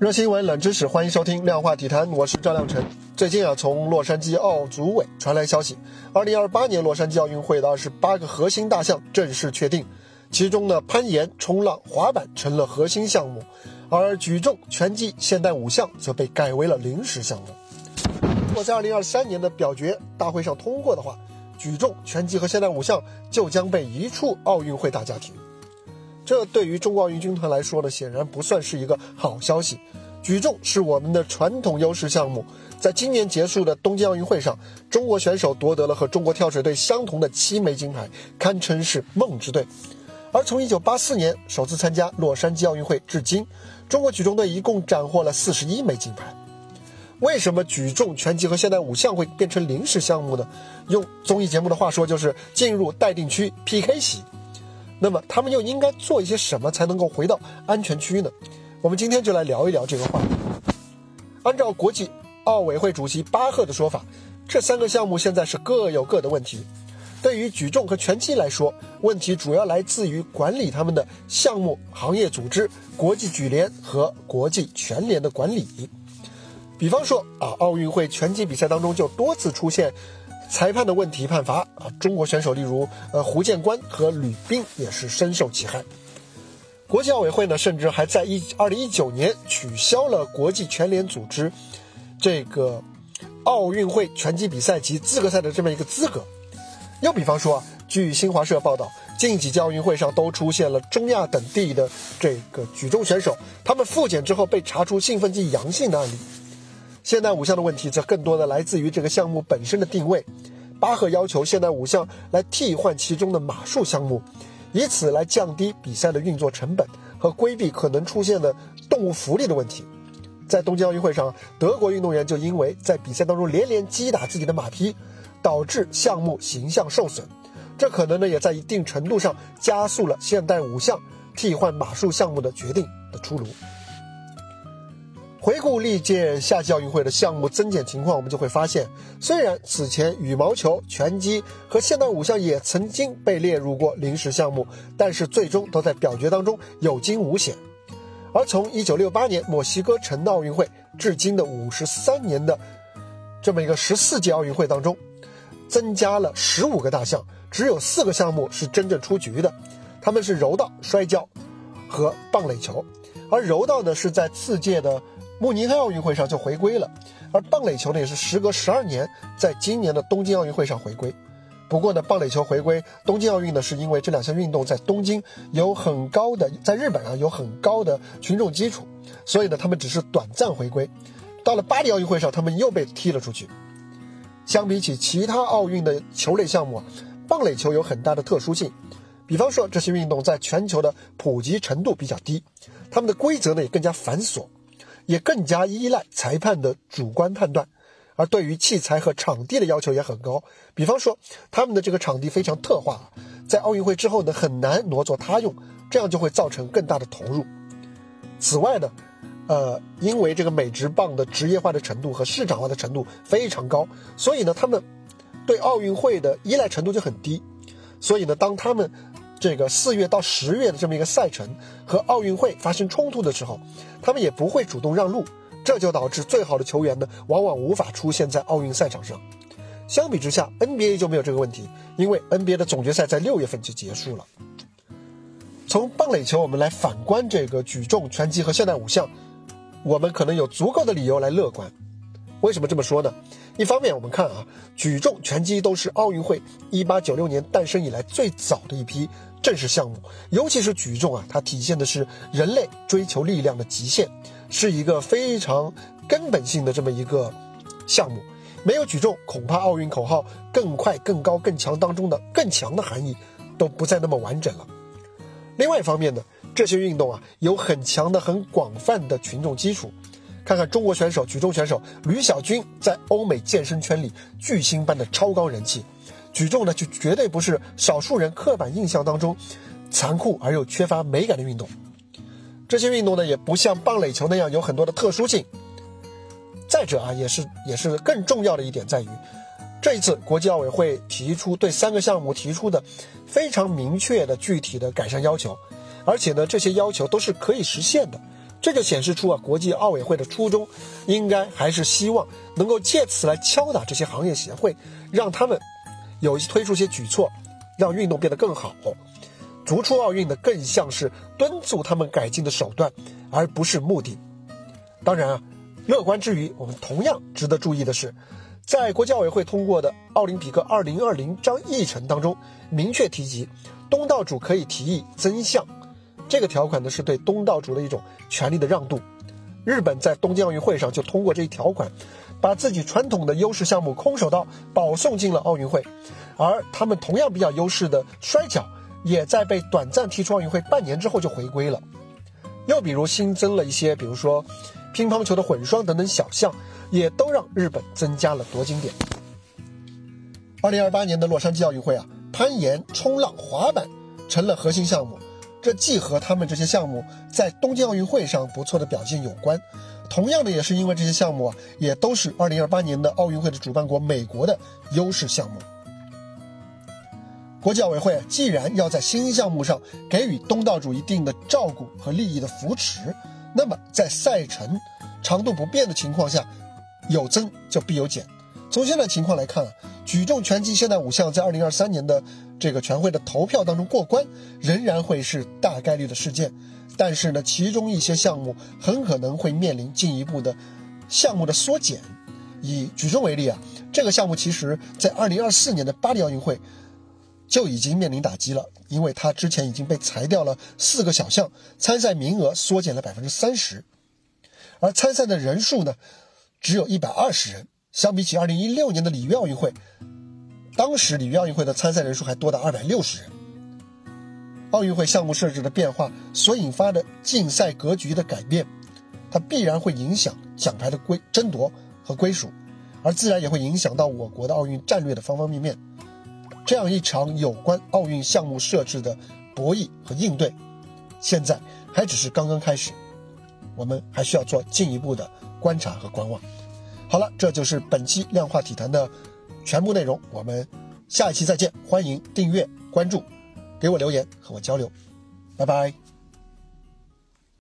热新闻、冷知识，欢迎收听量化体坛，我是赵亮晨。最近啊，从洛杉矶奥组委传来消息，二零二八年洛杉矶奥运会的二十八个核心大项正式确定，其中呢，攀岩、冲浪、滑板成了核心项目，而举重、拳击、现代五项则被改为了临时项目。如果在二零二三年的表决大会上通过的话，举重、拳击和现代五项就将被移出奥运会大家庭。这对于中国奥运军团来说呢，显然不算是一个好消息。举重是我们的传统优势项目，在今年结束的东京奥运会上，中国选手夺得了和中国跳水队相同的七枚金牌，堪称是梦之队。而从1984年首次参加洛杉矶奥运会至今，中国举重队一共斩获了四十一枚金牌。为什么举重、拳击和现代五项会变成临时项目呢？用综艺节目的话说，就是进入待定区 PK 席。那么他们又应该做一些什么才能够回到安全区呢？我们今天就来聊一聊这个话题。按照国际奥委会主席巴赫的说法，这三个项目现在是各有各的问题。对于举重和拳击来说，问题主要来自于管理他们的项目行业组织——国际举联和国际拳联的管理。比方说啊，奥运会拳击比赛当中就多次出现。裁判的问题判罚啊，中国选手例如呃胡建关和吕斌也是深受其害。国际奥委会呢，甚至还在一二零一九年取消了国际拳联组织这个奥运会拳击比赛及资格赛的这么一个资格。又比方说啊，据新华社报道，近几届奥运会上都出现了中亚等地的这个举重选手，他们复检之后被查出兴奋剂阳性的案例。现代五项的问题则更多的来自于这个项目本身的定位。巴赫要求现代五项来替换其中的马术项目，以此来降低比赛的运作成本和规避可能出现的动物福利的问题。在东京奥运会上，德国运动员就因为在比赛当中连连击打自己的马匹，导致项目形象受损。这可能呢也在一定程度上加速了现代五项替换马术项目的决定的出炉。回顾历届夏季奥运会的项目增减情况，我们就会发现，虽然此前羽毛球、拳击和现代五项也曾经被列入过临时项目，但是最终都在表决当中有惊无险。而从1968年墨西哥城的奥运会至今的53年的这么一个十四届奥运会当中，增加了15个大项，只有四个项目是真正出局的，他们是柔道、摔跤和棒垒球，而柔道呢是在次届的。慕尼黑奥运会上就回归了，而棒垒球呢也是时隔十二年，在今年的东京奥运会上回归。不过呢，棒垒球回归东京奥运呢，是因为这两项运动在东京有很高的，在日本啊有很高的群众基础，所以呢，他们只是短暂回归。到了巴黎奥运会上，他们又被踢了出去。相比起其他奥运的球类项目啊，棒垒球有很大的特殊性。比方说，这些运动在全球的普及程度比较低，他们的规则呢也更加繁琐。也更加依赖裁判的主观判断，而对于器材和场地的要求也很高。比方说，他们的这个场地非常特化，在奥运会之后呢，很难挪作他用，这样就会造成更大的投入。此外呢，呃，因为这个美职棒的职业化的程度和市场化的程度非常高，所以呢，他们对奥运会的依赖程度就很低。所以呢，当他们这个四月到十月的这么一个赛程和奥运会发生冲突的时候，他们也不会主动让路，这就导致最好的球员呢，往往无法出现在奥运赛场上。相比之下，NBA 就没有这个问题，因为 NBA 的总决赛在六月份就结束了。从棒垒球，我们来反观这个举重、拳击和现代五项，我们可能有足够的理由来乐观。为什么这么说呢？一方面，我们看啊，举重、拳击都是奥运会一八九六年诞生以来最早的一批正式项目，尤其是举重啊，它体现的是人类追求力量的极限，是一个非常根本性的这么一个项目。没有举重，恐怕奥运口号“更快、更高、更强”当中的“更强”的含义都不再那么完整了。另外一方面呢，这些运动啊，有很强的、很广泛的群众基础。看看中国选手举重选手吕小军在欧美健身圈里巨星般的超高人气，举重呢就绝对不是少数人刻板印象当中残酷而又缺乏美感的运动。这些运动呢也不像棒垒球那样有很多的特殊性。再者啊，也是也是更重要的一点在于，这一次国际奥委会提出对三个项目提出的非常明确的具体的改善要求，而且呢这些要求都是可以实现的。这就显示出啊，国际奥委会的初衷应该还是希望能够借此来敲打这些行业协会，让他们有推出些举措，让运动变得更好。逐出奥运的更像是敦促他们改进的手段，而不是目的。当然啊，乐观之余，我们同样值得注意的是，在国际奥委会通过的《奥林匹克2020章议程》当中，明确提及东道主可以提议增项。这个条款呢，是对东道主的一种权利的让渡。日本在东京奥运会上就通过这一条款，把自己传统的优势项目空手道保送进了奥运会，而他们同样比较优势的摔跤，也在被短暂踢出奥运会半年之后就回归了。又比如新增了一些，比如说乒乓球的混双等等小项，也都让日本增加了夺金点。二零二八年的洛杉矶奥运会啊，攀岩、冲浪、滑板成了核心项目。这既和他们这些项目在东京奥运会上不错的表现有关，同样的也是因为这些项目啊，也都是二零二八年的奥运会的主办国美国的优势项目。国际奥委会既然要在新兴项目上给予东道主一定的照顾和利益的扶持，那么在赛程长度不变的情况下，有增就必有减。从现在情况来看啊，举重、拳击、现代五项在2023年的。这个全会的投票当中过关，仍然会是大概率的事件，但是呢，其中一些项目很可能会面临进一步的项目的缩减。以举重为例啊，这个项目其实在二零二四年的巴黎奥运会就已经面临打击了，因为它之前已经被裁掉了四个小项，参赛名额缩减了百分之三十，而参赛的人数呢，只有一百二十人，相比起二零一六年的里约奥运会。当时里约奥运会的参赛人数还多达二百六十人。奥运会项目设置的变化所引发的竞赛格局的改变，它必然会影响奖牌的归争夺和归属，而自然也会影响到我国的奥运战略的方方面面。这样一场有关奥运项目设置的博弈和应对，现在还只是刚刚开始，我们还需要做进一步的观察和观望。好了，这就是本期量化体坛的。全部内容，我们下一期再见。欢迎订阅关注，给我留言和我交流，拜拜。